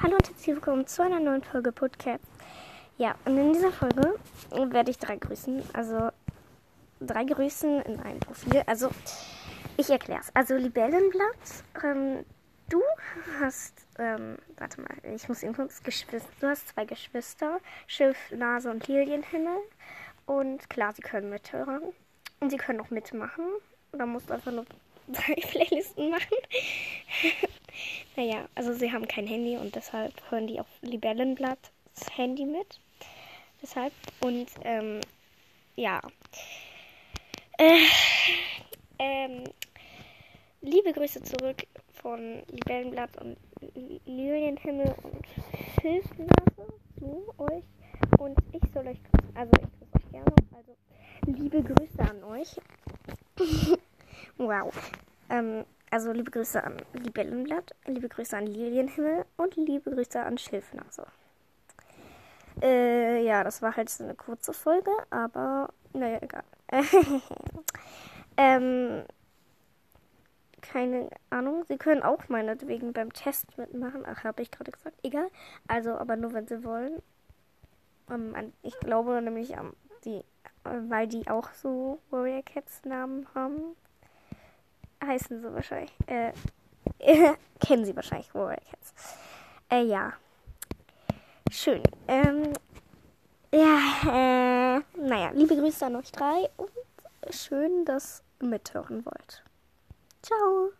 Hallo und herzlich willkommen zu einer neuen Folge Podcast. Ja, und in dieser Folge werde ich drei grüßen. Also drei grüßen in einem Profil. Also ich erkläre es. Also Libellenblatt, ähm, du hast, ähm, warte mal, ich muss eben kurz Geschwister. Du hast zwei Geschwister, Schiff, Nase und Lilienhimmel. Und klar, sie können mithören. Und sie können auch mitmachen. Da musst du einfach nur drei Playlisten machen. Naja, also sie haben kein Handy und deshalb hören die auf Libellenblatt das Handy mit. Deshalb. Und ähm, ja. Äh, ähm, liebe Grüße zurück von Libellenblatt und Lilienhimmel und Schilfnase zu euch. Und ich soll euch grüßen. Also ich grüße euch gerne. Also liebe Grüße an euch. wow. Ähm, also liebe Grüße an Libellenblatt, liebe Grüße an Lilienhimmel und liebe Grüße an Schilfnase. Äh, ja, das war halt so eine kurze Folge, aber naja, egal. ähm, keine Ahnung. Sie können auch meinetwegen beim Test mitmachen. Ach, habe ich gerade gesagt. Egal. Also, aber nur wenn sie wollen. Ähm, ich glaube nämlich, ähm, die, weil die auch so Warrior Cats Namen haben, heißen sie wahrscheinlich. Äh, kennen sie wahrscheinlich Warrior Cats. Äh, ja. Schön. Ähm, ja, äh, naja, liebe Grüße an euch drei und schön, dass ihr mithören wollt. Ciao.